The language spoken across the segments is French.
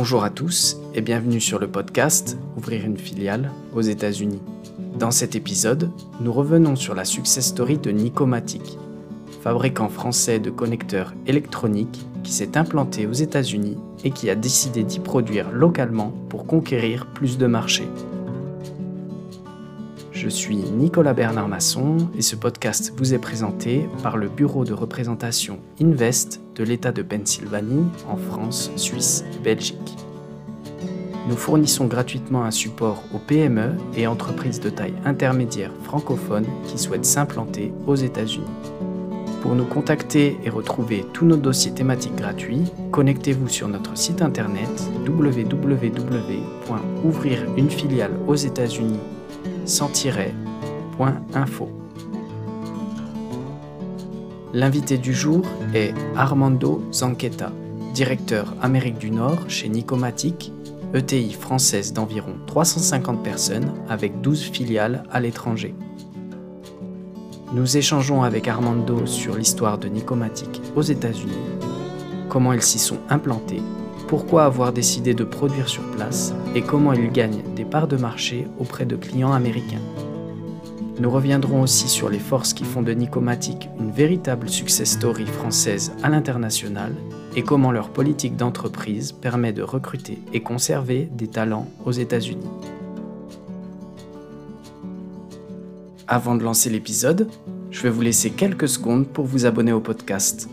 Bonjour à tous et bienvenue sur le podcast Ouvrir une filiale aux États-Unis. Dans cet épisode, nous revenons sur la success story de Nicomatic, fabricant français de connecteurs électroniques qui s'est implanté aux États-Unis et qui a décidé d'y produire localement pour conquérir plus de marchés. Je suis Nicolas Bernard Masson et ce podcast vous est présenté par le bureau de représentation Invest de l'État de Pennsylvanie en France, Suisse et Belgique. Nous fournissons gratuitement un support aux PME et entreprises de taille intermédiaire francophones qui souhaitent s'implanter aux États-Unis. Pour nous contacter et retrouver tous nos dossiers thématiques gratuits, connectez-vous sur notre site internet www.ouvrirunefiliale aux États-Unis sans-info. L'invité du jour est Armando Zanqueta, directeur Amérique du Nord chez Nicomatic, ETI française d'environ 350 personnes avec 12 filiales à l'étranger. Nous échangeons avec Armando sur l'histoire de Nicomatic aux États-Unis, comment ils s'y sont implantés pourquoi avoir décidé de produire sur place et comment il gagne des parts de marché auprès de clients américains. Nous reviendrons aussi sur les forces qui font de Nicomatic une véritable success story française à l'international et comment leur politique d'entreprise permet de recruter et conserver des talents aux États-Unis. Avant de lancer l'épisode, je vais vous laisser quelques secondes pour vous abonner au podcast.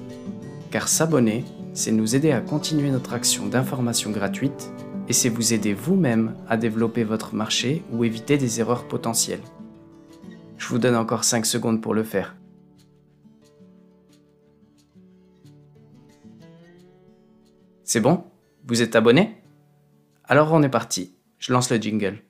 Car s'abonner, c'est nous aider à continuer notre action d'information gratuite et c'est vous aider vous-même à développer votre marché ou éviter des erreurs potentielles. Je vous donne encore 5 secondes pour le faire. C'est bon? Vous êtes abonné? Alors on est parti. Je lance le jingle.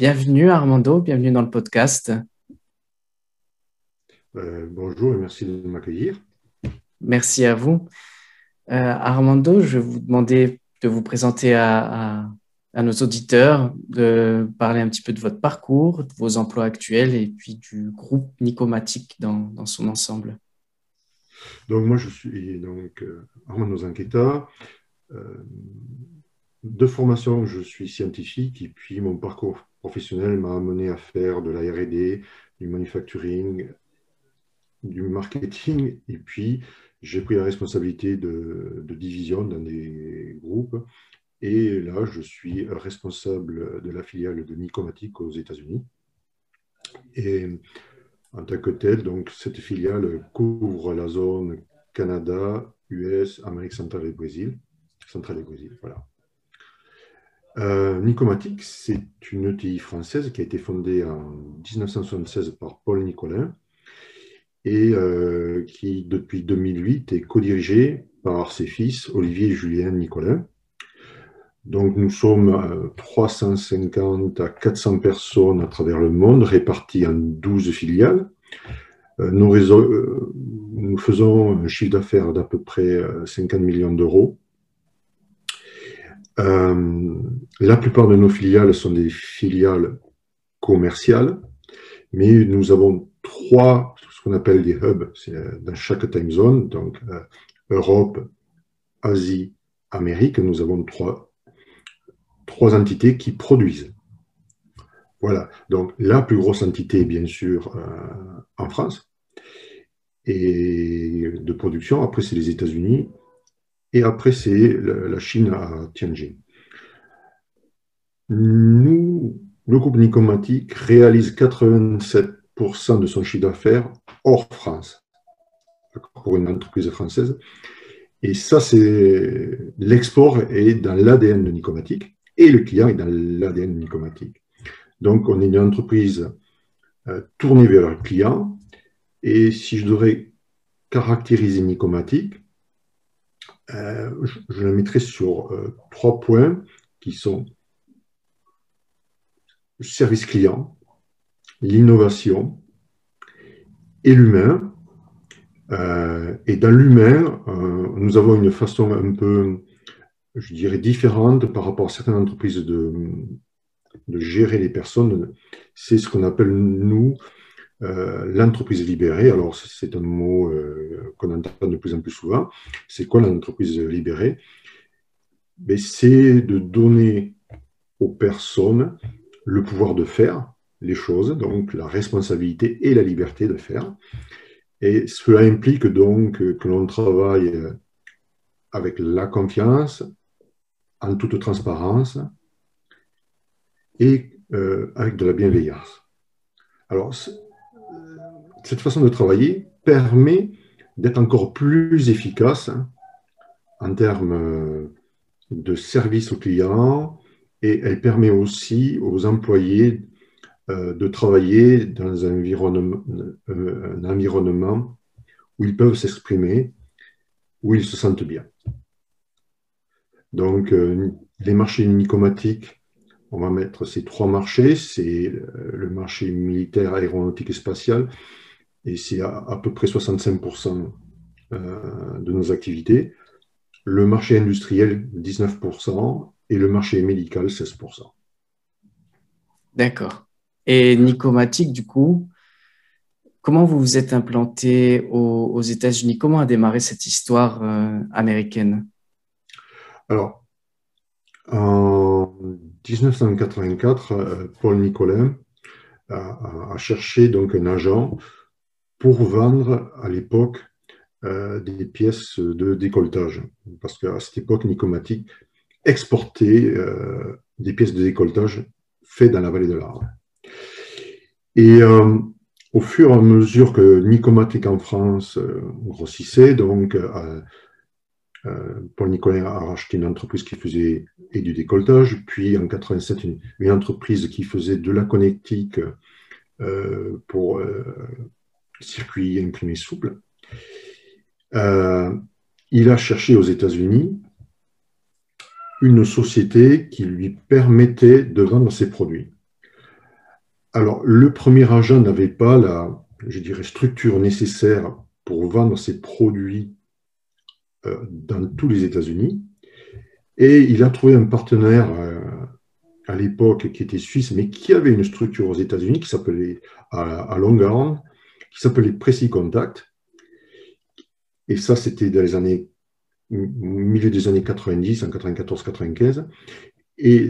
Bienvenue Armando, bienvenue dans le podcast. Euh, bonjour et merci de m'accueillir. Merci à vous. Euh, Armando, je vais vous demander de vous présenter à, nos auditeurs, de parler un petit peu de votre parcours, de vos emplois actuels et puis du groupe Nicomatique dans, son ensemble. Donc moi je suis donc euh, Armando Zanqueta. De formation, je suis scientifique et puis mon parcours professionnel m'a amené à faire de la RD, du manufacturing, du marketing, et puis j'ai pris la responsabilité de, division dans des groupes. Et là, je suis responsable de la filiale de Nicomatic aux États-Unis. Et en tant que tel, donc, cette filiale couvre la zone Canada, US, Amérique centrale et Brésil. Centrale et Brésil, voilà. Euh, Nicomatic, c'est une ETI française qui a été fondée en 1976 par Paul Nicolin et euh, qui, depuis 2008, est co-dirigée par ses fils Olivier et Julien Nicolin. Donc, nous sommes 350 à 400 personnes à travers le monde, réparties en 12 filiales. Euh, nous faisons un chiffre d'affaires d'à peu près 50 millions d'euros euh, la plupart de nos filiales sont des filiales commerciales, mais nous avons trois, ce qu'on appelle des hubs, dans chaque time zone, donc euh, Europe, Asie, Amérique, nous avons trois, trois entités qui produisent. Voilà, donc la plus grosse entité, bien sûr, euh, en France, et de production, après c'est les États-Unis, et après, c'est la Chine à Tianjin. Nous, le groupe Nicomatic réalise 87% de son chiffre d'affaires hors France, pour une entreprise française. Et ça, c'est l'export est dans l'ADN de Nicomatic et le client est dans l'ADN de Nicomatic. Donc, on est une entreprise euh, tournée vers le client. Et si je devrais caractériser Nicomatic, euh, je, la mettrai sur euh, trois points qui sont le service client, l'innovation et l'humain. Euh, et dans l'humain, nous avons une façon un peu, je dirais, différente par rapport à certaines entreprises de gérer les personnes. C'est ce qu'on appelle, nous, euh, l'entreprise libérée. Alors, c'est un mot qu'on entend de plus en plus souvent. C'est quoi l'entreprise libérée? Ben, C'est de donner aux personnes le pouvoir de faire les choses, donc la responsabilité et la liberté de faire. Et cela implique donc que l'on travaille avec la confiance, en toute transparence et euh, avec de la bienveillance. Alors, cette façon de travailler permet d'être encore plus efficace hein, en termes de service aux clients et elle permet aussi aux employés euh, de travailler dans un environnement, euh, un environnement où ils peuvent s'exprimer, où ils se sentent bien. Donc, euh, les marchés nicomatiques, on va mettre ces trois marchés, c'est le marché militaire, aéronautique et spatial, et c'est à, à, peu près 65% de nos activités. Le marché industriel, 19%, et le marché médical, 16%. D'accord. Et Nicomatic, du coup, comment vous vous êtes implanté aux, États-Unis? Comment a démarré cette histoire euh, américaine? Alors, en 1984, euh, Paul Nicolin a, cherché donc un agent pour vendre à l'époque euh, des pièces de décolletage. Parce qu'à cette époque, Nicomatic exportait des pièces de décolletage faites dans la vallée de l'Arve. Et euh, au fur et à mesure que Nicomatic en France euh, grossissait, donc euh, Paul Nicolas a racheté une entreprise qui faisait et du décolletage, puis en 87 une, entreprise qui faisait de la connectique pour circuit imprimé souple. il a cherché aux États-Unis une société qui lui permettait de vendre ses produits. Alors, le premier agent n'avait pas la, structure nécessaire pour vendre ses produits euh, dans tous les États-Unis. Et il a trouvé un partenaire euh, à l'époque qui était suisse, mais qui avait une structure aux États-Unis qui s'appelait à, Island, qui s'appelait Précis Contact. Et ça, c'était dans les années milieu des années 90, en 94-95. Et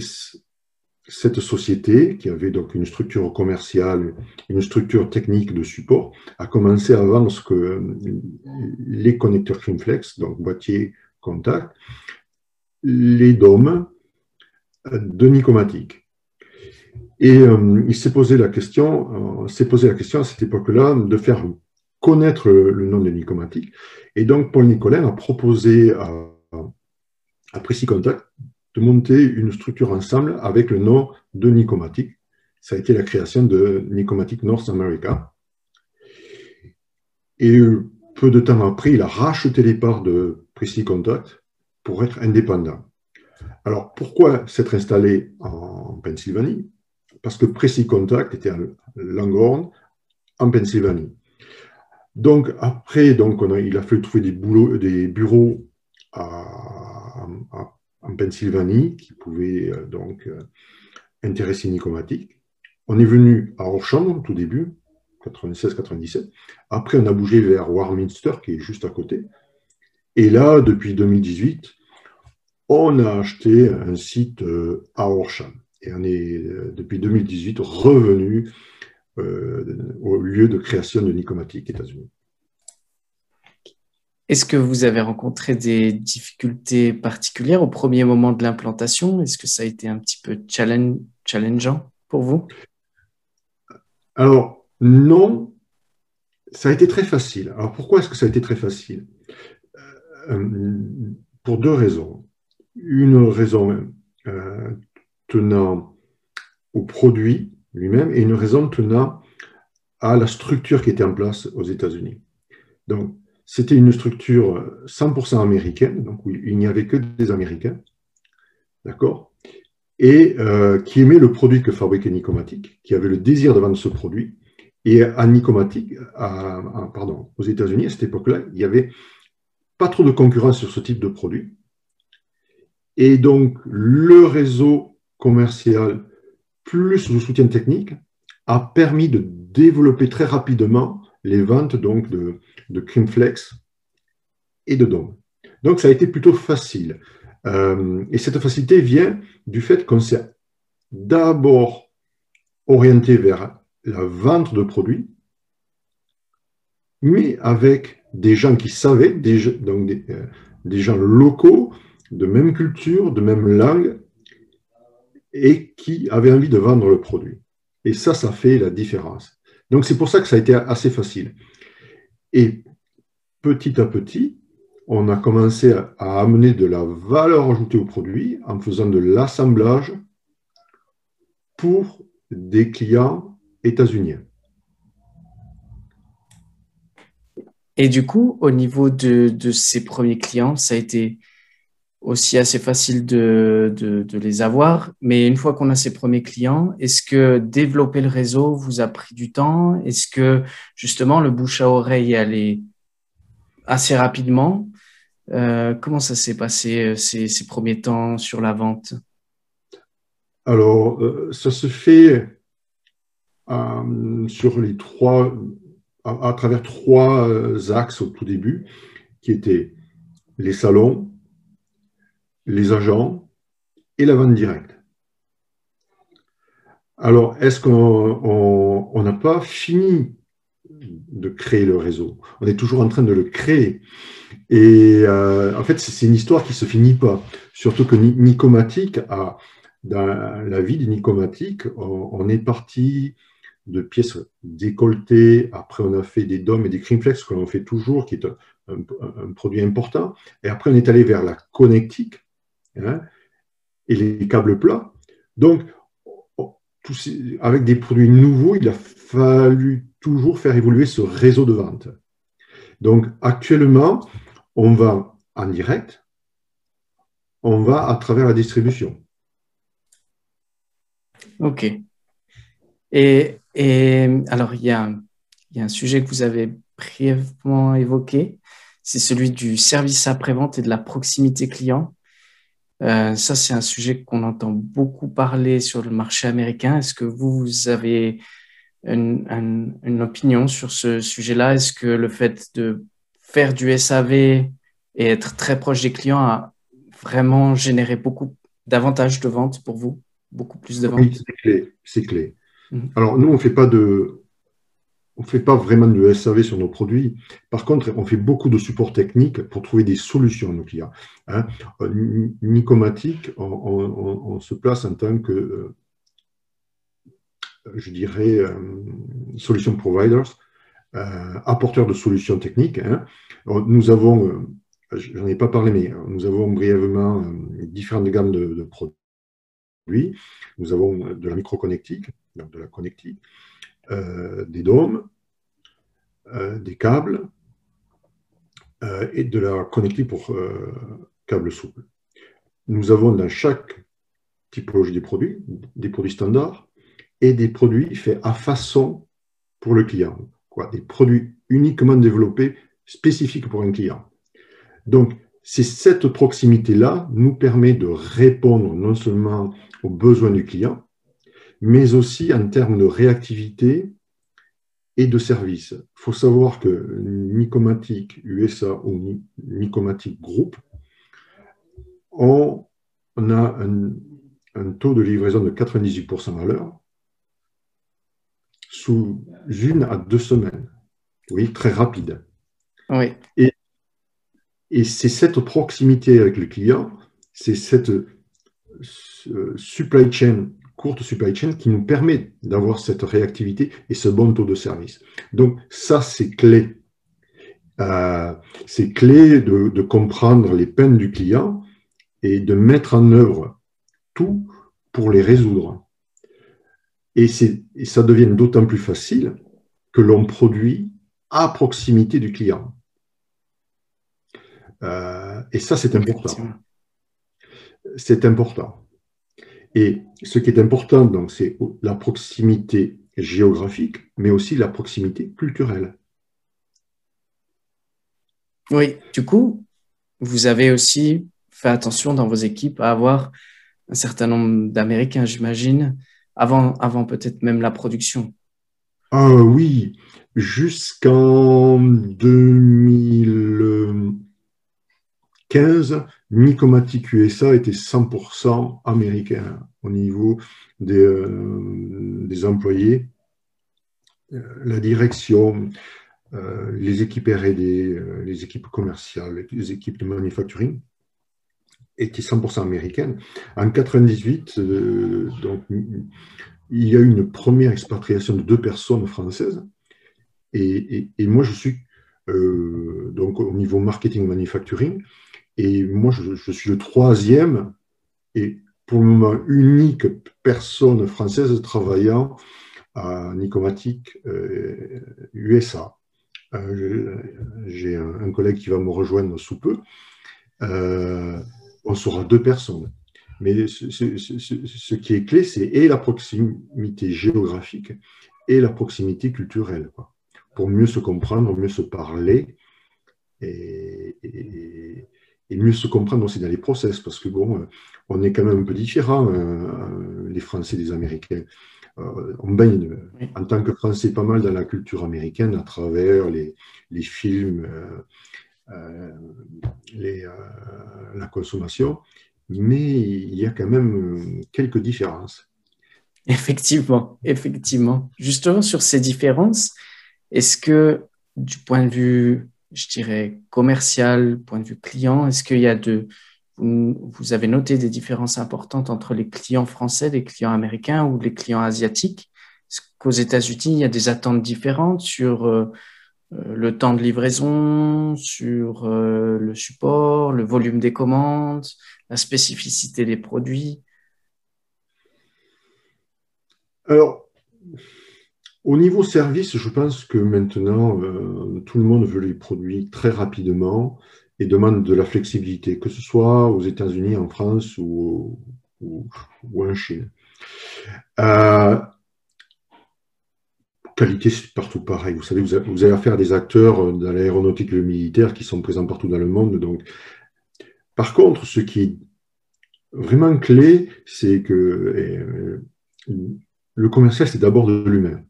cette société, qui avait donc une structure commerciale, une structure technique de support, a commencé à vendre ce que les connecteurs Crimflex, donc boîtier contact, les DOM de Nicomatic. Et euh, il s'est posé la question, euh, s'est posé la question à cette époque-là de faire connaître le, nom de Nicomatic. Et donc Paul Nicolin a proposé à, à Précis Contact de monter une structure ensemble avec le nom de Nicomatic. Ça a été la création de Nicomatic North America. Et peu de temps après, il a racheté les parts de Presley Contact pour être indépendant. Alors, pourquoi s'être installé en Pennsylvanie? Parce que Presley Contact était à Langhorne, en Pennsylvanie. Donc, après, donc, il a fallu trouver des, bureaux à, en Pennsylvanie qui pouvait euh, donc euh, intéresser Nicomatic. On est venu à Horsham au tout début, 96-97. Après, on a bougé vers Warminster, qui est juste à côté. Et là, depuis 2018, on a acheté un site euh, à Horsham. Et on est, depuis 2018, revenu au lieu de création de Nicomatic, États-Unis. Est-ce que vous avez rencontré des difficultés particulières au premier moment de l'implantation? Est-ce que ça a été un petit peu challengeant pour vous? Alors, non, ça a été très facile. Alors, pourquoi est-ce que ça a été très facile? Euh, Pour deux raisons. Une raison euh, tenant au produit lui-même et une raison tenant à la structure qui était en place aux États-Unis. Donc, c'était une structure 100% américaine, donc il n'y avait que des Américains, d'accord Et euh, qui aimait le produit que fabriquait Nicomatic, qui avait le désir de vendre ce produit, Et à Nicomatic, pardon, aux États-Unis, à cette époque-là, il n'y avait pas trop de concurrence sur ce type de produit. Et donc, le réseau commercial plus le soutien technique a permis de développer très rapidement les ventes donc de, de Creamflex et de Dome. Donc, ça a été plutôt facile. Euh, et cette facilité vient du fait qu'on s'est d'abord orienté vers la vente de produits, mais avec des gens qui savaient, donc euh, des, gens locaux, de même culture, de même langue, et qui avaient envie de vendre le produit. Et ça, ça fait la différence. Donc c'est pour ça que ça a été assez facile. Et petit à petit, on a commencé à amener de la valeur ajoutée au produit en faisant de l'assemblage pour des clients états-uniens. Et du coup, au niveau de, ces premiers clients, ça a été aussi assez facile de, les avoir. Mais une fois qu'on a ces premiers clients, est-ce que développer le réseau vous a pris du temps? Est-ce que justement le bouche à oreille est allé assez rapidement? Euh, comment ça s'est passé euh, ces, premiers temps sur la vente? Alors, euh, ça se fait sur les trois, à, travers trois axes au tout début, qui étaient les salons, les agents et la vente directe. Alors, est-ce qu'on n'a pas fini de créer le réseau? On est toujours en train de le créer. Et euh, en fait, c'est une histoire qui ne se finit pas. Surtout que Nicomatique, a, dans la vie de Nicomatique, on, est parti de pièces décolletées. Après, on a fait des dômes et des creamflex que l'on fait toujours, qui est un, produit important. Et après, on est allé vers la connectique hein, et les câbles plats. Donc, avec des produits nouveaux, il a fallu toujours faire évoluer ce réseau de vente. Donc, actuellement, on va en direct, on va à travers la distribution. OK. Et, alors, il y, a, un sujet que vous avez brièvement évoqué, c'est celui du service après-vente et de la proximité client. Euh, ça, c'est un sujet qu'on entend beaucoup parler sur le marché américain. Est-ce que vous, avez une opinion sur ce sujet-là? Est-ce que le fait de faire du SAV et être très proche des clients a vraiment généré beaucoup davantage de ventes pour vous, beaucoup plus de ventes? Oui, c'est clé. C'est clé. Mhm. Alors, nous, on ne fait pas de. On fait pas vraiment de SAV sur nos produits. Par contre, on fait beaucoup de support technique pour trouver des solutions à nos clients. Hein. Euh, Nicomatic, on, se place en tant que, euh, je dirais, euh, solution providers euh, apporteur de solutions techniques. Hein. Nous avons, j'en ai pas parlé, mais nous avons brièvement différentes gammes de, produits. Nous avons de la microconnectique, donc de la connectique, des dômes, des câbles et de la connectique pour câbles souples. Nous avons dans chaque typologie des produits, des produits standards et des produits faits à façon pour le client des produits uniquement développés spécifiques pour un client. Donc, c'est cette proximité-là nous permet de répondre non seulement aux besoins du client, mais aussi en termes de réactivité et de service. Il faut savoir que Nicomatic USA ou Nicomatic Group, on, a un, un, taux de livraison de 98% à l'heure sous une à deux semaines. Oui, très rapide. Oui. Et, et c'est cette proximité avec le client, c'est cette euh, supply chain, courte supply chain, qui nous permet d'avoir cette réactivité et ce bon taux de service. Donc ça, c'est clé. Euh, c'est clé de, de comprendre les peines du client et de mettre en œuvre tout pour les résoudre. Et, ça devient d'autant plus facile que l'on produit à proximité du client. Euh, et ça, c'est important. C'est important. Et ce qui est important, donc, c'est la proximité géographique, mais aussi la proximité culturelle. Oui, du coup, vous avez aussi fait attention dans vos équipes à avoir un certain nombre d'Américains, j'imagine, avant, avant peut-être même la production. Ah oui, jusqu'en 2015, Nicomatic USA était 100% américain au niveau des, euh, employés. Euh, la direction, euh, les équipes RD, les équipes commerciales, les équipes de manufacturing étaient 100% américaines. En 98, donc, il y a eu une première expatriation de deux personnes françaises. Et, moi, je suis donc au niveau marketing manufacturing. Et moi, je, suis le troisième et pour le moment unique personne française travaillant à Nicomatic USA. Euh, euh, j'ai un, collègue qui va me rejoindre sous peu. Euh, on sera deux personnes. Mais ce, qui est clé, c'est et la proximité géographique et la proximité culturelle, pour mieux se comprendre, mieux se parler. et mieux se comprendre aussi dans les process, parce que bon, euh, on est quand même un peu différents, euh, euh, les Français des Américains. on baigne en tant que Français pas mal dans la culture américaine à travers les, les films, les, la consommation, mais il y a quand même quelques différences. Effectivement, effectivement. Justement, sur ces différences, est-ce que du point de vue je dirais, commercial, point de vue client. Est-ce qu'il y a de, vous, avez noté des différences importantes entre les clients français, les clients américains ou les clients asiatiques? Est-ce qu'aux États-Unis, il y a des attentes différentes sur euh, euh, le temps de livraison, sur euh, le support, le volume des commandes, la spécificité des produits? Alors, au niveau service, je pense que maintenant, euh, tout le monde veut les produits très rapidement et demande de la flexibilité, que ce soit aux États-Unis, en France ou, en Chine. Euh, qualité, c'est partout pareil. Vous savez, vous avez, affaire à des acteurs dans l'aéronautique et le militaire qui sont présents partout dans le monde. Donc, par contre, ce qui est vraiment clé, c'est que euh, le commercial, c'est d'abord de l'humain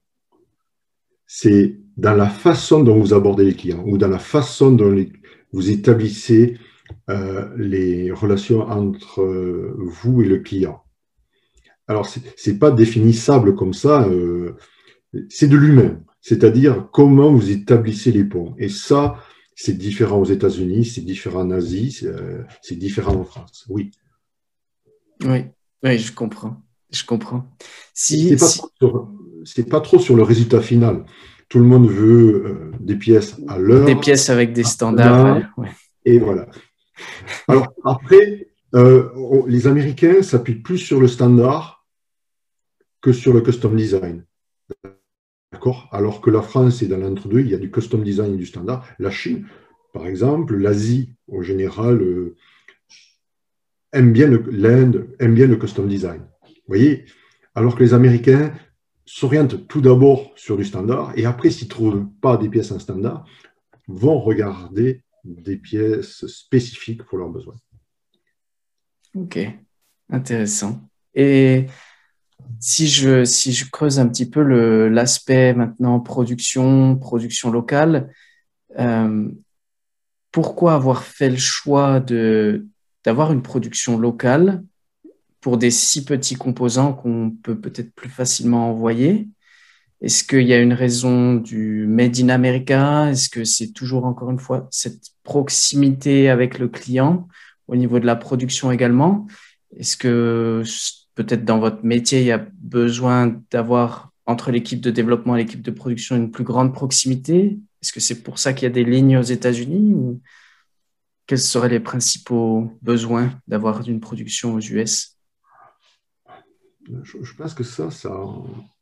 c'est dans la façon dont vous abordez les clients ou dans la façon dont vous établissez euh, les relations entre euh, vous et le client. Alors, ce n'est pas définissable comme ça, euh, c'est de l'humain, c'est-à-dire comment vous établissez les ponts. Et ça, c'est différent aux États-Unis, c'est différent en Asie, c'est différent en France, oui. Oui, oui, je comprends. Je comprends. Si, c'est pas trop sur le résultat final. Tout le monde veut euh, des pièces à l'heure. Des pièces avec des standards. Et voilà. Alors après, euh, les Américains s'appuient plus sur le standard que sur le custom design. D'accord? Alors que la France est dans l'entre-deux, il y a du custom design et du standard. La Chine, par exemple, l'Asie, en général, euh, aime bien l'Inde aime bien le custom design. Vous voyez? Alors que les Américains s'orientent tout d'abord sur du standard et après, s'ils ne trouvent pas des pièces en standard, vont regarder des pièces spécifiques pour leurs besoins. Ok, intéressant. Et si je, si je creuse un petit peu l'aspect maintenant production, production locale, euh, pourquoi avoir fait le choix d'avoir une production locale pour des si petits composants qu'on peut peut-être plus facilement envoyer. Est-ce qu'il y a une raison du Made in America? Est-ce que c'est toujours, encore une fois, cette proximité avec le client au niveau de la production également? Est-ce que peut-être dans votre métier, il y a besoin d'avoir entre l'équipe de développement et l'équipe de production une plus grande proximité? Est-ce que c'est pour ça qu'il y a des lignes aux États-Unis quels seraient les principaux besoins d'avoir une production aux US je, pense que ça, ça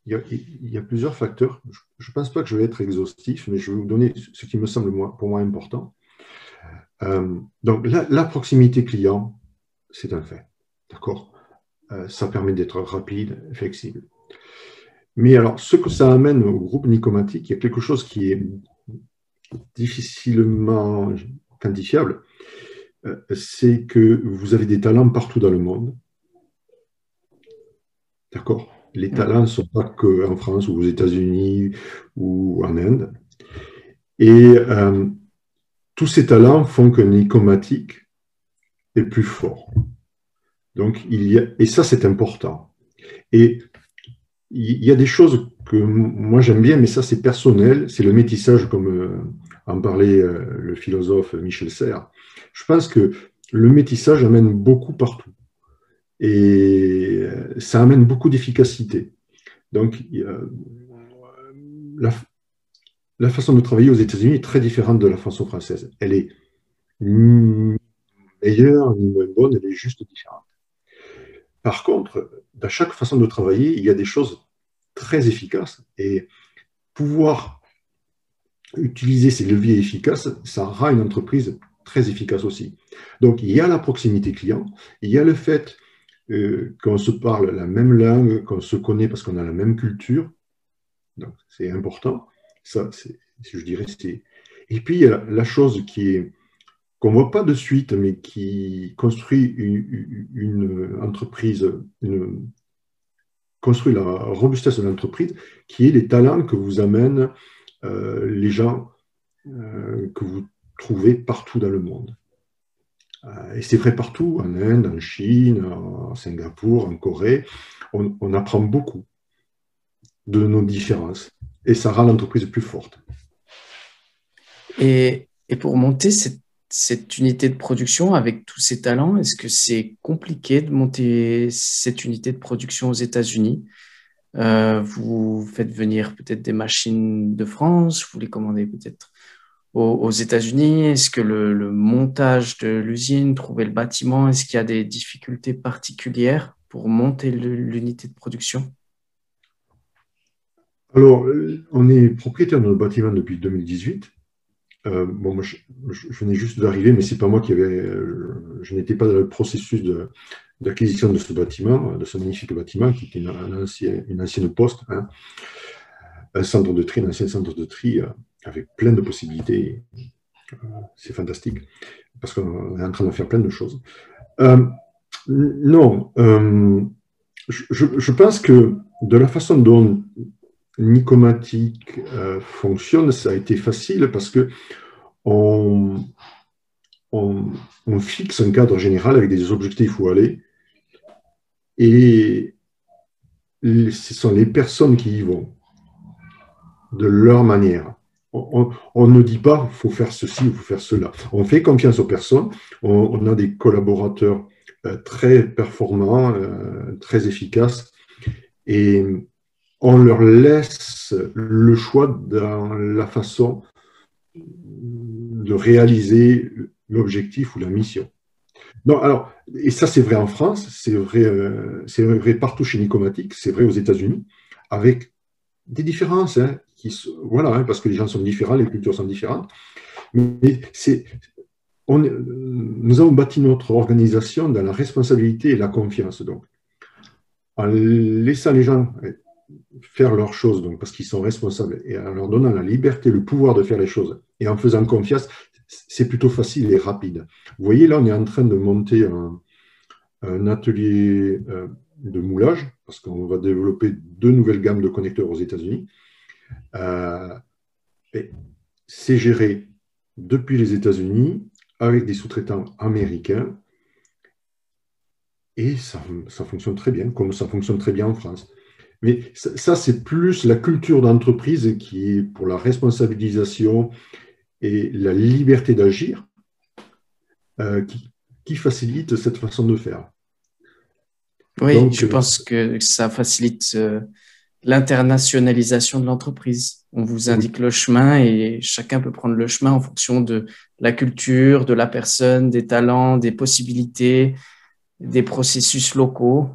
il, y a, plusieurs facteurs. Je ne pense pas que je vais être exhaustif, mais je vais vous donner ce qui me semble pour moi important. Euh, donc, la, proximité client, c'est un fait. D'accord? Euh, Ça permet d'être rapide, flexible. Mais alors, ce que ça amène au groupe nicomatique, il y a quelque chose qui est difficilement quantifiable, euh, c'est que vous avez des talents partout dans le monde. D'accord Les talents ne sont pas qu'en France ou aux États-Unis ou en Inde. Et euh, tous ces talents font que Nicomatique est plus fort. Donc, il y a, et ça, c'est important. Et il y a des choses que moi j'aime bien, mais ça, c'est personnel. C'est le métissage, comme euh, en parlait euh, le philosophe Michel Serres. Je pense que le métissage amène beaucoup partout. Et ça amène beaucoup d'efficacité. Donc, la, la façon de travailler aux États-Unis est très différente de la façon française. Elle est meilleure ni moins bonne, elle est juste différente. Par contre, dans chaque façon de travailler, il y a des choses très efficaces et pouvoir utiliser ces leviers efficaces, ça rend une entreprise très efficace aussi. Donc, il y a la proximité client, il y a le fait euh, qu'on se parle la même langue, qu'on se connaît parce qu'on a la même culture. Donc, c'est important. Ça, je dirais, c'est. Et puis, il y a la chose qui est qu'on ne voit pas de suite, mais qui construit une, entreprise, construit la robustesse de l'entreprise, qui est les talents que vous amènent euh, les gens euh, que vous trouvez partout dans le monde. Euh, et c'est vrai partout, en Inde, en Chine, à Singapour, en Corée. on apprend beaucoup de nos différences et ça rend l'entreprise plus forte. Et, pour monter cette, unité de production avec tous ces talents, est-ce que c'est compliqué de monter cette unité de production aux États-Unis? Euh, Vous faites venir peut-être des machines de France, vous les commandez peut-être aux, États-Unis? Est-ce que le, montage de l'usine, trouver le bâtiment, est-ce qu'il y a des difficultés particulières pour monter l'unité de production? Alors, on est propriétaire de notre bâtiment depuis 2018. Euh, bon, moi, je, venais juste d'arriver, mais c'est pas moi qui avait. Euh, je n'étais pas dans le processus d'acquisition de, ce bâtiment, de ce magnifique bâtiment, qui était une, ancienne poste, hein. un centre de tri, un ancien centre de tri, euh, avec plein de possibilités. c'est fantastique, parce qu'on est en train de faire plein de choses. non, je, je, pense que de la façon dont Nicomatique euh, fonctionne, ça a été facile parce que on, fixe un cadre général avec des objectifs où aller et ce sont les personnes qui y vont de leur manière. On, ne dit pas faut faire ceci ou faut faire cela. On fait confiance aux personnes. On, a des collaborateurs euh, très performants, euh, très efficaces. Et on leur laisse le choix dans la façon de réaliser l'objectif ou la mission. Non, alors, et ça c'est vrai en France, c'est vrai, euh, vrai partout chez Nicomatique, c'est vrai aux États-Unis, avec des différences, hein, voilà, hein, parce que les gens sont différents, les cultures sont différentes. Mais c'est, nous avons bâti notre organisation dans la responsabilité et la confiance. Donc, en laissant les gens faire leurs choses, donc, parce qu'ils sont responsables, et en leur donnant la liberté, le pouvoir de faire les choses, et en faisant confiance, c'est plutôt facile et rapide. Vous voyez, là, on est en train de monter un, atelier euh, de moulage, parce qu'on va développer deux nouvelles gammes de connecteurs aux États-Unis. Euh, c'est géré depuis les États-Unis avec des sous-traitants américains et ça, ça, fonctionne très bien, comme ça fonctionne très bien en France. Mais ça, c'est plus la culture d'entreprise qui est pour la responsabilisation et la liberté d'agir euh, qui, facilite cette façon de faire. Oui, je pense que ça facilite euh, l'internationalisation de l'entreprise. On vous indique le chemin et chacun peut prendre le chemin en fonction de la culture, de la personne, des talents, des possibilités, des processus locaux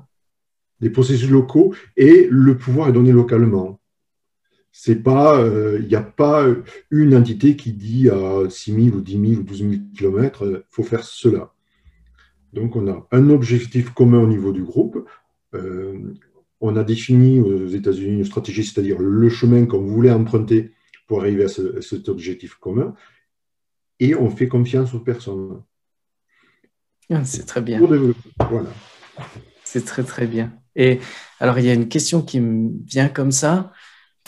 des processus locaux et le pouvoir est donné localement. C'est pas, il euh, n'y a pas une entité qui dit à 6 000 ou 10 000 ou 12 000 km, il faut faire cela. Donc on a un objectif commun au niveau du groupe. Euh, on a défini aux États-Unis une stratégie, c'est-à-dire le chemin qu'on voulait emprunter pour arriver à, cet objectif commun, et on fait confiance aux personnes. Ah, c'est très bien. Voilà. C'est très très bien. Et alors il y a une question qui me vient comme ça,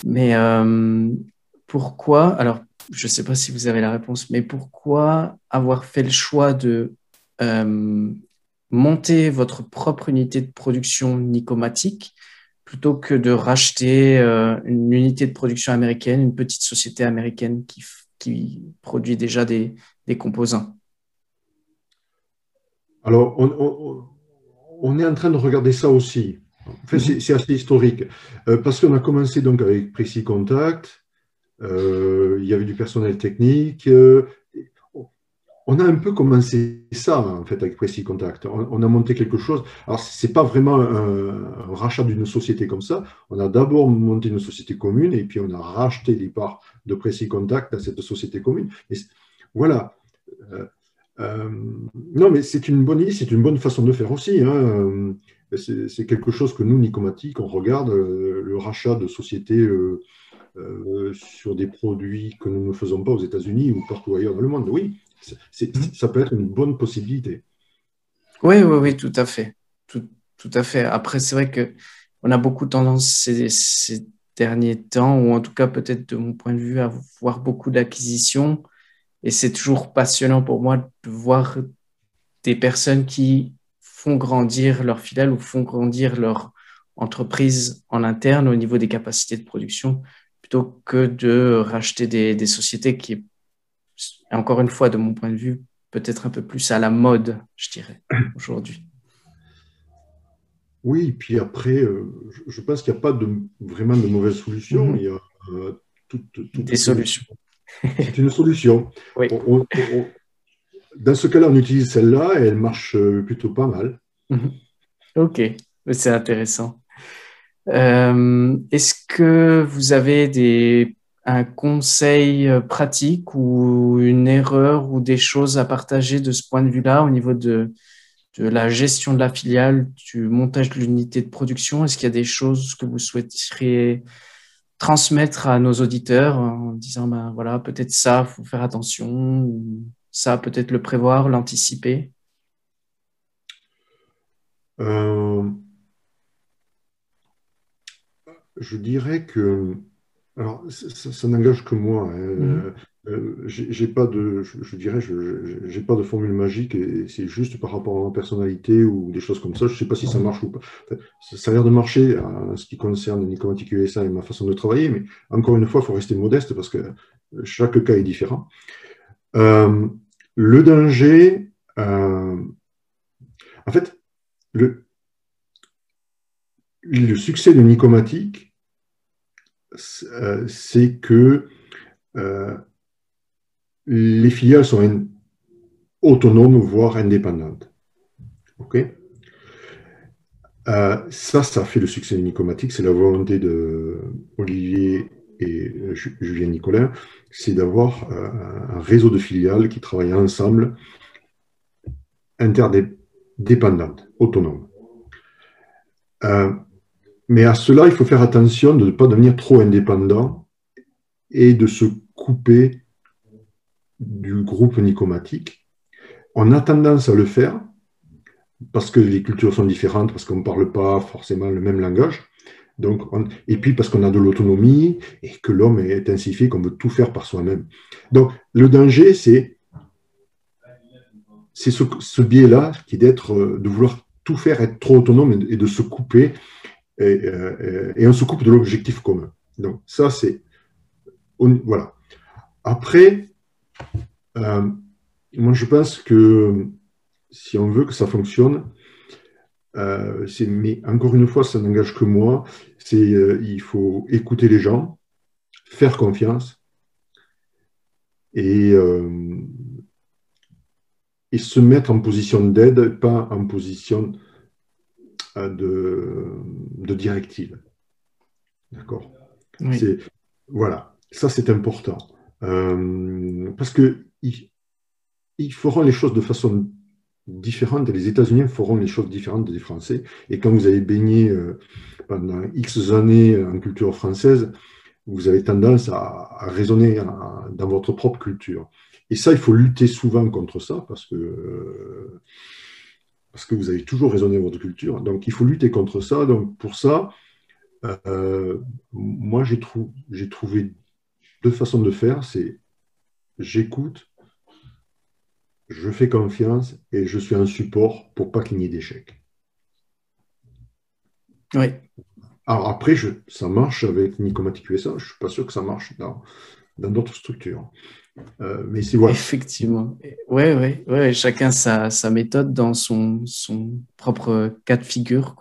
mais euh, pourquoi Alors je ne sais pas si vous avez la réponse, mais pourquoi avoir fait le choix de euh, monter votre propre unité de production nicomatique plutôt que de racheter euh, une unité de production américaine, une petite société américaine qui, qui produit déjà des, des composants Alors, on, on, est en train de regarder ça aussi. Enfin, c'est assez historique. Euh, parce qu'on a commencé donc avec Précis Contact, euh, il y avait du personnel technique, on a un peu commencé ça, en fait, avec Précis Contact. On, a monté quelque chose. Alors, ce n'est pas vraiment un, rachat d'une société comme ça. On a d'abord monté une société commune et puis on a racheté les parts de Précis Contact à cette société commune. voilà. Euh, euh, non, mais c'est une bonne idée, c'est une bonne façon de faire aussi. Hein. C'est quelque chose que nous, Nicomatic, on regarde, euh, le rachat de sociétés sur des produits que nous ne faisons pas aux États-Unis ou partout ailleurs dans le monde. Oui, Ça peut être une bonne possibilité. Oui, oui, oui, tout à fait. Tout, tout à fait. Après, c'est vrai qu'on a beaucoup tendance ces, ces, derniers temps, ou en tout cas peut-être de mon point de vue, à voir beaucoup d'acquisitions. Et c'est toujours passionnant pour moi de voir des personnes qui font grandir leur filiale ou font grandir leur entreprise en interne au niveau des capacités de production, plutôt que de racheter des, des sociétés qui encore une fois, de mon point de vue, peut-être un peu plus à la mode, je dirais, aujourd'hui. Oui, puis après, euh, je pense qu'il n'y a pas de, vraiment de mauvaise solution. Mhm. Il y a euh, des solutions. C'est une solution. dans ce cas-là, on utilise celle-là et elle marche euh, plutôt pas mal. Mhm. Ok, c'est intéressant. Est-ce que vous avez des un conseil euh, pratique ou une erreur ou des choses à partager de ce point de vue-là au niveau de, la gestion de la filiale, du montage de l'unité de production? Est-ce qu'il y a des choses que vous souhaiteriez transmettre à nos auditeurs en disant, ben voilà, peut-être ça, faut faire attention, ou ça, peut-être le prévoir, l'anticiper? Euh, Je dirais que alors, ça, n'engage que moi. Hein. Mhm. Euh, j'ai pas de, je, dirais, j'ai pas de formule magique et c'est juste par rapport à ma personnalité ou des choses comme ça. Je sais pas si ça marche ou pas. ça, a l'air de marcher en ce qui concerne Nicomatic USA et ma façon de travailler, mais encore une fois, il faut rester modeste parce que chaque cas est différent. Euh, le danger, euh, en fait, le, le succès de Nicomatic, euh, c'est que euh, les filiales sont autonomes, voire indépendantes. OK? Euh, ça, ça fait le succès de Nicomatique, c'est la volonté de Olivier et Julien Nicolin, c'est d'avoir un réseau de filiales qui travaillent ensemble, interdépendantes, autonomes. Mais à cela, il faut faire attention de ne pas devenir trop indépendant et de se couper du groupe nicomatique. On a tendance à le faire parce que les cultures sont différentes, parce qu'on ne parle pas forcément le même langage. Donc et puis parce qu'on a de l'autonomie et que l'homme est ainsi fait qu'on veut tout faire par soi-même. Donc le danger, c'est ce, biais-là qui d'être, de vouloir tout faire, être trop autonome et de se couper euh, et, on se coupe de l'objectif commun. Donc ça, c'est... Voilà. Après, euh, moi je pense que si on veut que ça fonctionne, euh, mais encore une fois, ça n'engage que moi, c'est il faut écouter les gens, faire confiance et, et se mettre en position d'aide, pas en position de, de directive. D'accord? Voilà, ça c'est important. Euh, parce que ils, feront les choses de façon différentes et les États-Unis feront les choses différentes des Français. Et quand vous avez baigné euh, pendant X années en culture française, vous avez tendance à, raisonner dans votre propre culture. Et ça, il faut lutter souvent contre ça parce que, parce que vous avez toujours raisonné votre culture. Donc, il faut lutter contre ça. Donc, pour ça, euh, moi, j'ai trouvé deux façons de faire. C'est j'écoute, je fais confiance et je suis un support pour pas qu'il n'y ait d'échec. Oui. Alors après, je, ça marche avec Nicomatic USA, je ne suis pas sûr que ça marche dans d'autres structures. Euh. Effectivement. Oui, oui, ouais, chacun sa, méthode dans son, propre cas de figure.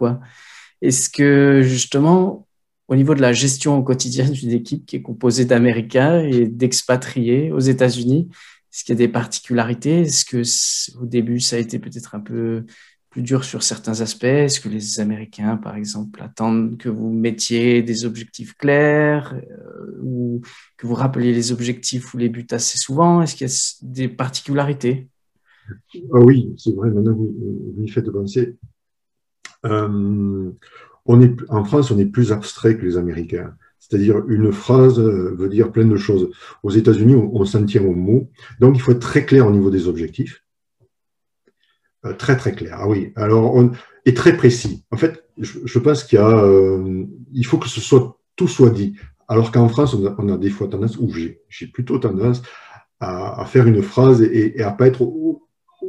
Est-ce que justement, au niveau de la gestion au quotidien d'une équipe qui est composée d'Américains et d'expatriés aux États-Unis, est-ce qu'il y a des particularités? Est-ce que au début, ça a été peut-être un peu plus dur sur certains aspects? Est-ce que les Américains, par exemple, attendent que vous mettiez des objectifs clairs euh, ou que vous rappeliez les objectifs ou les buts assez souvent? Est-ce qu'il y a des particularités? Ah Oui, c'est vrai, maintenant vous, m'y faites penser. Euh, on est, en France, on est plus abstrait que les Américains. C'est-à-dire, une phrase euh, veut dire plein de choses. Aux États-Unis, on, s'en tient aux mots. Donc, il faut être très clair au niveau des objectifs. Euh, très, très clair. Ah oui. Alors, on est très précis. En fait, je, pense qu'il y a, euh, il faut que ce soit, tout soit dit. Alors qu'en France, on a, des fois tendance, ou j'ai plutôt tendance à, faire une phrase et, à à pas être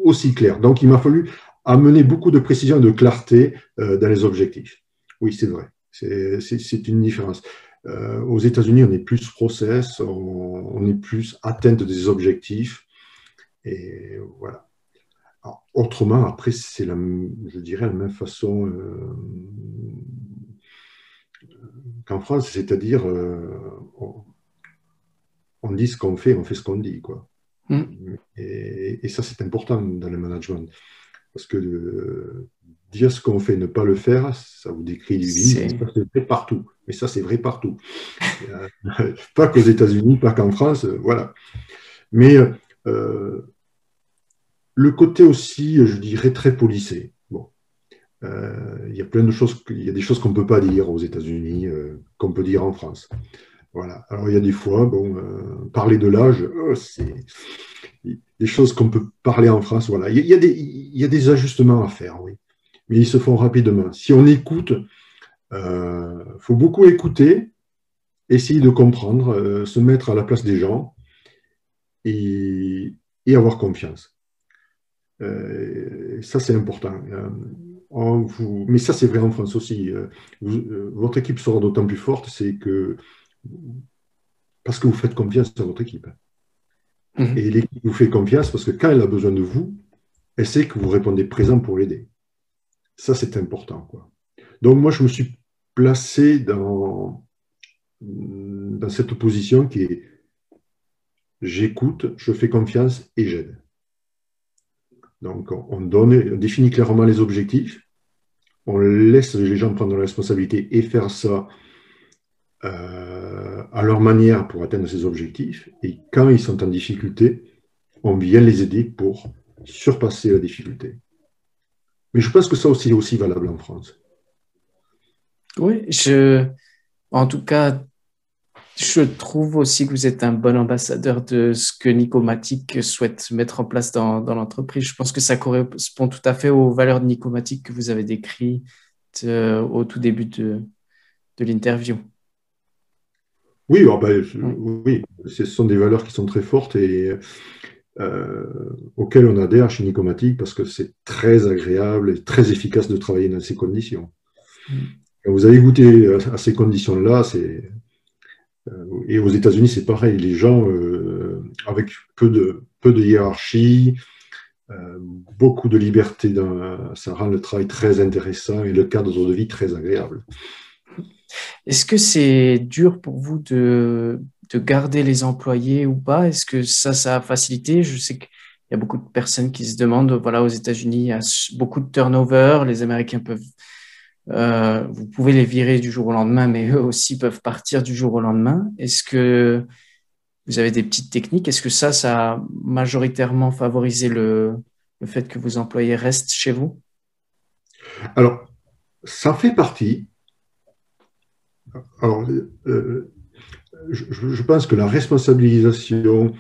aussi clair. Donc, il m'a fallu amener beaucoup de précision et de clarté dans les objectifs. Oui, c'est vrai. C'est une différence. Euh, aux États-Unis, on est plus process, on, est plus atteinte des objectifs. Et voilà. Autrement, après, c'est, la, je dirais, la même façon euh, qu'en France, c'est-à-dire, euh, on, dit ce qu'on fait, on fait ce qu'on dit. Quoi. Mm. Et, et, ça, c'est important dans le management. Parce que dire ce qu'on fait, ne pas le faire, ça vous décrit du C'est vrai partout. Mais ça, c'est vrai partout. Euh, pas qu'aux États-Unis, pas qu'en France, euh, voilà. Mais euh, le côté aussi, je dirais, très policé. Bon. il y a plein de choses, il y a des choses qu'on ne peut pas dire aux États-Unis, qu'on peut dire en France. Voilà. Alors, il y a des fois, bon, parler de l'âge, c'est des choses qu'on peut parler en France. Voilà. Il y, a des, ajustements à faire, oui mais ils se font rapidement. Si on écoute, il euh, faut beaucoup écouter, essayer de comprendre, euh, se mettre à la place des gens et, avoir confiance. Euh, ça, c'est important. mais ça, c'est vrai en France aussi. votre équipe sera d'autant plus forte, c'est que parce que vous faites confiance à votre équipe. Mhm. Et l'équipe vous fait confiance parce que quand elle a besoin de vous, elle sait que vous répondez présent pour l'aider. Ça, c'est important. Quoi. Donc, moi, je me suis placé dans, dans cette position qui est j'écoute, je fais confiance et j'aide. Donc, on, définit clairement les objectifs, on laisse les gens prendre la responsabilité et faire ça euh, à leur manière pour atteindre ces objectifs. Et quand ils sont en difficulté, on vient les aider pour surpasser la difficulté. Mais je pense que ça aussi est aussi valable en France. Oui, je, en tout cas, je trouve aussi que vous êtes un bon ambassadeur de ce que Nicomatic souhaite mettre en place dans, dans l'entreprise. Je pense que ça correspond tout à fait aux valeurs de Nicomatic que vous avez décrites euh, au tout début de, de l'interview. Oui, oh, ben, oui, ce sont des valeurs qui sont très fortes et euh, auquel on adhère chez Nicomatic parce que c'est très agréable et très efficace de travailler dans ces conditions. Mm. vous avez goûté à, ces conditions-là, c'est et aux États-Unis, c'est pareil. Les gens euh, avec peu de, peu de hiérarchie, beaucoup de liberté, ça rend le travail très intéressant et le cadre de vie très agréable. Est-ce que c'est dur pour vous de de garder les employés ou pas? Est-ce que ça, ça a facilité? Je sais qu'il y a beaucoup de personnes qui se demandent, voilà, aux États-Unis, il y a beaucoup de turnover, les Américains peuvent, euh, vous pouvez les virer du jour au lendemain, mais eux aussi peuvent partir du jour au lendemain. Est-ce que vous avez des petites techniques? Est-ce que ça, ça a majoritairement favorisé le, fait que vos employés restent chez vous? Alors, ça fait partie. Alors, euh, je, pense que la responsabilisation,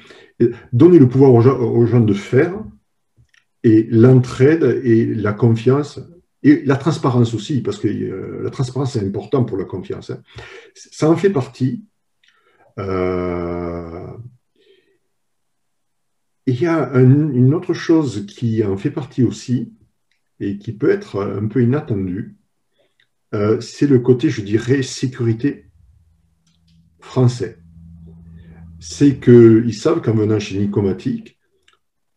donner le pouvoir aux gens, de faire, et l'entraide et la confiance, et la transparence aussi, parce que euh, la transparence est important pour la confiance. Hein. Ça en fait partie. Euh, il y a une autre chose qui en fait partie aussi, et qui peut être un peu inattendue, euh, c'est le côté, je dirais, sécurité français. C'est qu'ils savent qu'en venant chez Nicomatique,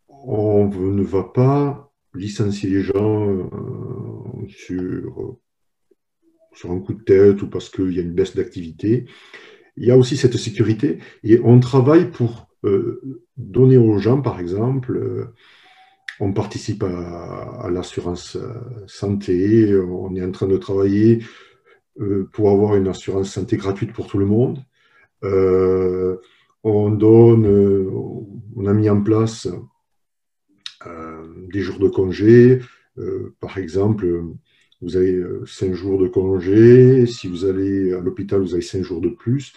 on ne va pas licencier les gens euh, sur, sur un coup de tête ou parce qu'il y a une baisse d'activité. Il y a aussi cette sécurité et on travaille pour euh, donner aux gens, par exemple, on participe à, l'assurance euh, santé, on est en train de travailler euh, pour avoir une assurance santé gratuite pour tout le monde. Euh, on donne, on a mis en place des jours de congé. par exemple, vous avez cinq jours de congé. Si vous allez à l'hôpital, vous avez cinq jours de plus.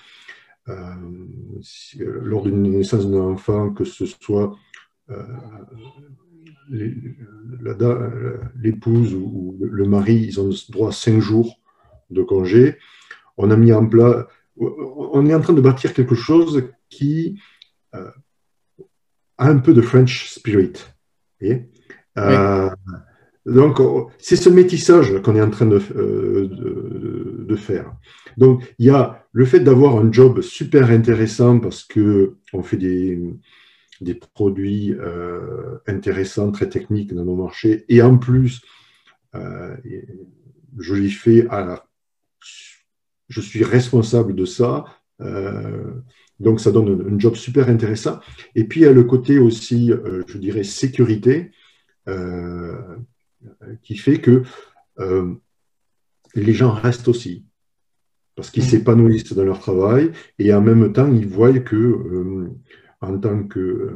lors d'une naissance d'un enfant, que ce soit l'épouse ou le mari, ils ont droit à cinq jours de congé. On a mis en place, on est en train de bâtir quelque chose qui euh, a un peu de French spirit. Euh, donc, c'est ce métissage qu'on est en train euh, de, de, faire. Donc, il y a le fait d'avoir un job super intéressant parce que on fait des, des produits euh, intéressants, très techniques dans nos marchés. Et en plus, je l'ai fait à Je suis responsable de ça. Donc, ça donne un, job super intéressant. Et puis, il y a le côté aussi, je dirais, sécurité, qui fait que les gens restent aussi parce qu'ils mmh. s'épanouissent dans leur travail et en même temps, ils voient que en tant que. Euh,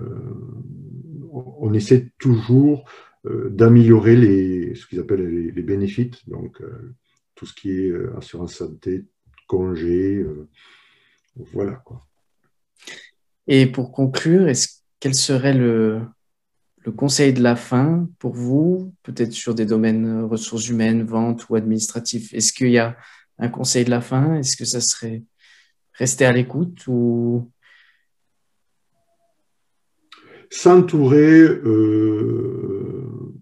on essaie toujours euh, d'améliorer les, ce qu'ils appellent les, bénéfices, donc euh, tout ce qui est assurance santé, congé, voilà quoi. Et pour conclure, est-ce quel serait le, le conseil de la fin pour vous, peut-être sur des domaines ressources humaines, vente ou administratif Est-ce qu'il y a un conseil de la fin? Est-ce que ça serait rester à l'écoute ou? S'entourer, euh,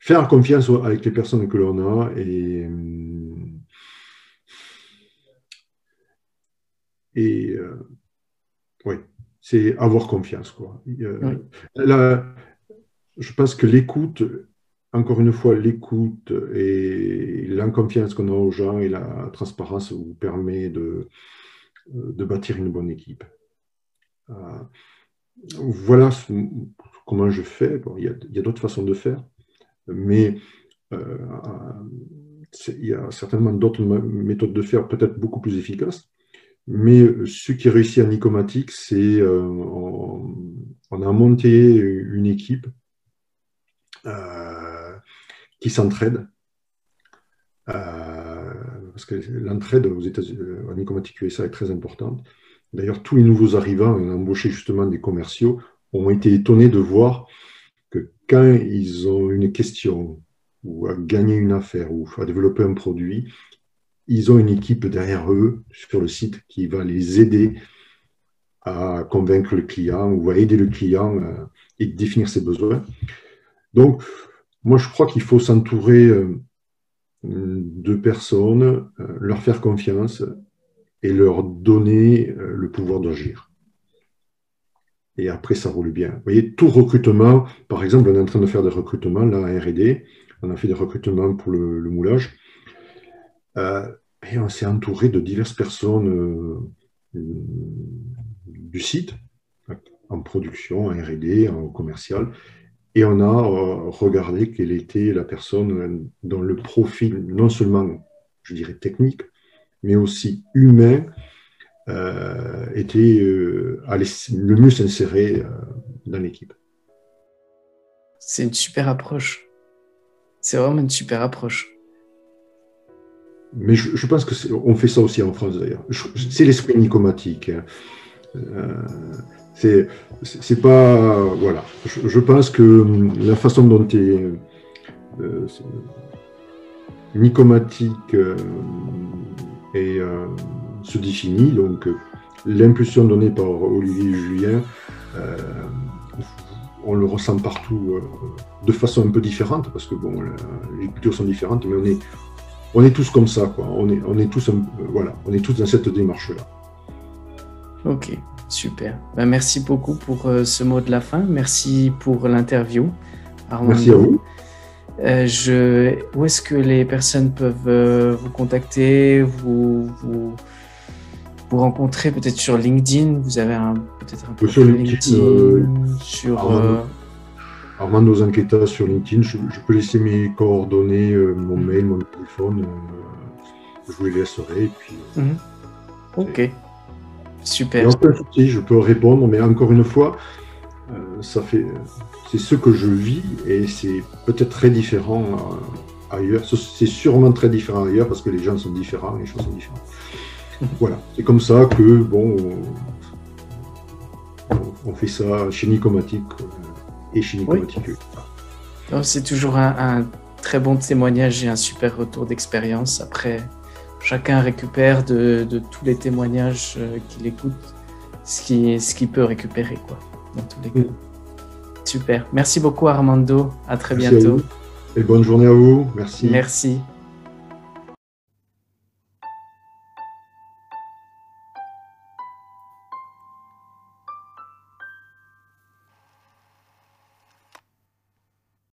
faire confiance avec les personnes que l'on a et, et euh, oui, c'est avoir confiance. Quoi. Euh, je pense que l'écoute, encore une fois, l'écoute et la confiance qu'on a aux gens et la transparence vous permet de, de bâtir une bonne équipe voilà comment je fais. il y a, d'autres façons de faire, mais euh, il y a certainement d'autres méthodes de faire peut-être beaucoup plus efficaces. Mais ce qui réussit à Nicomatic, c'est euh, on, a monté une équipe euh, qui s'entraide. parce que l'entraide aux États-Unis, à Nicomatic USA est très importante. D'ailleurs, tous les nouveaux arrivants, on a embauché justement des commerciaux, ont été étonnés de voir que quand ils ont une question ou à gagner une affaire ou à développer un produit, ils ont une équipe derrière eux sur le site qui va les aider à convaincre le client ou à aider le client et définir ses besoins. Donc, moi, je crois qu'il faut s'entourer euh, de personnes, euh, leur faire confiance et leur donner euh, le pouvoir d'agir. Et après, ça roule bien. Vous voyez, tout recrutement, par exemple, on est en train de faire des recrutements, là, à RD, on a fait des recrutements pour le, moulage, et on s'est entouré de diverses personnes du site, en production, en RD, en commercial, et on a regardé quelle était la personne dont le profil, non seulement, je dirais, technique, mais aussi humain, euh, était euh, le mieux s'insérer euh, dans l'équipe. c'est une super approche. C'est vraiment une super approche. Mais je, pense que on fait ça aussi en France d'ailleurs. C'est l'esprit nicomatique. Hein. Euh, c'est pas voilà. Je, pense que la façon dont est euh, euh, et, euh, se définit, donc l'impulsion donnée par Olivier Julien, on le ressent partout de façon un peu différente parce que bon, les cultures sont différentes, mais on est on est tous comme ça, quoi. On est, on est tous, voilà, on est tous dans cette démarche-là. Ok, super. Ben, merci beaucoup pour euh, ce mot de la fin. Merci pour l'interview. Merci à vous. Euh, je... Où est-ce que les personnes peuvent euh, vous contacter, vous, vous, vous rencontrer peut-être sur LinkedIn? Vous avez peut-être un peu sur LinkedIn, sur Armando Zanqueta sur LinkedIn. Je, peux laisser mes coordonnées, mon mm. mail, mon téléphone. je vous les laisserai. Et puis, mm. Ok. Super. je peux répondre, mais encore une fois, euh, ça fait, c'est ce que je vis et c'est peut-être très différent euh, ailleurs. C'est sûrement très différent ailleurs parce que les gens sont différents, les choses sont différentes. voilà, c'est comme ça que bon, on, fait ça chez Nicomatique euh, et chez Nicomatique. C'est toujours un très bon témoignage et un super retour d'expérience après chacun récupère de, tous les témoignages euh, qu'il écoute ce qu'il ce qui peut récupérer, quoi, dans tous les cas. Super. Merci beaucoup, Armando. À très bientôt. et bonne journée à vous. Merci. Merci.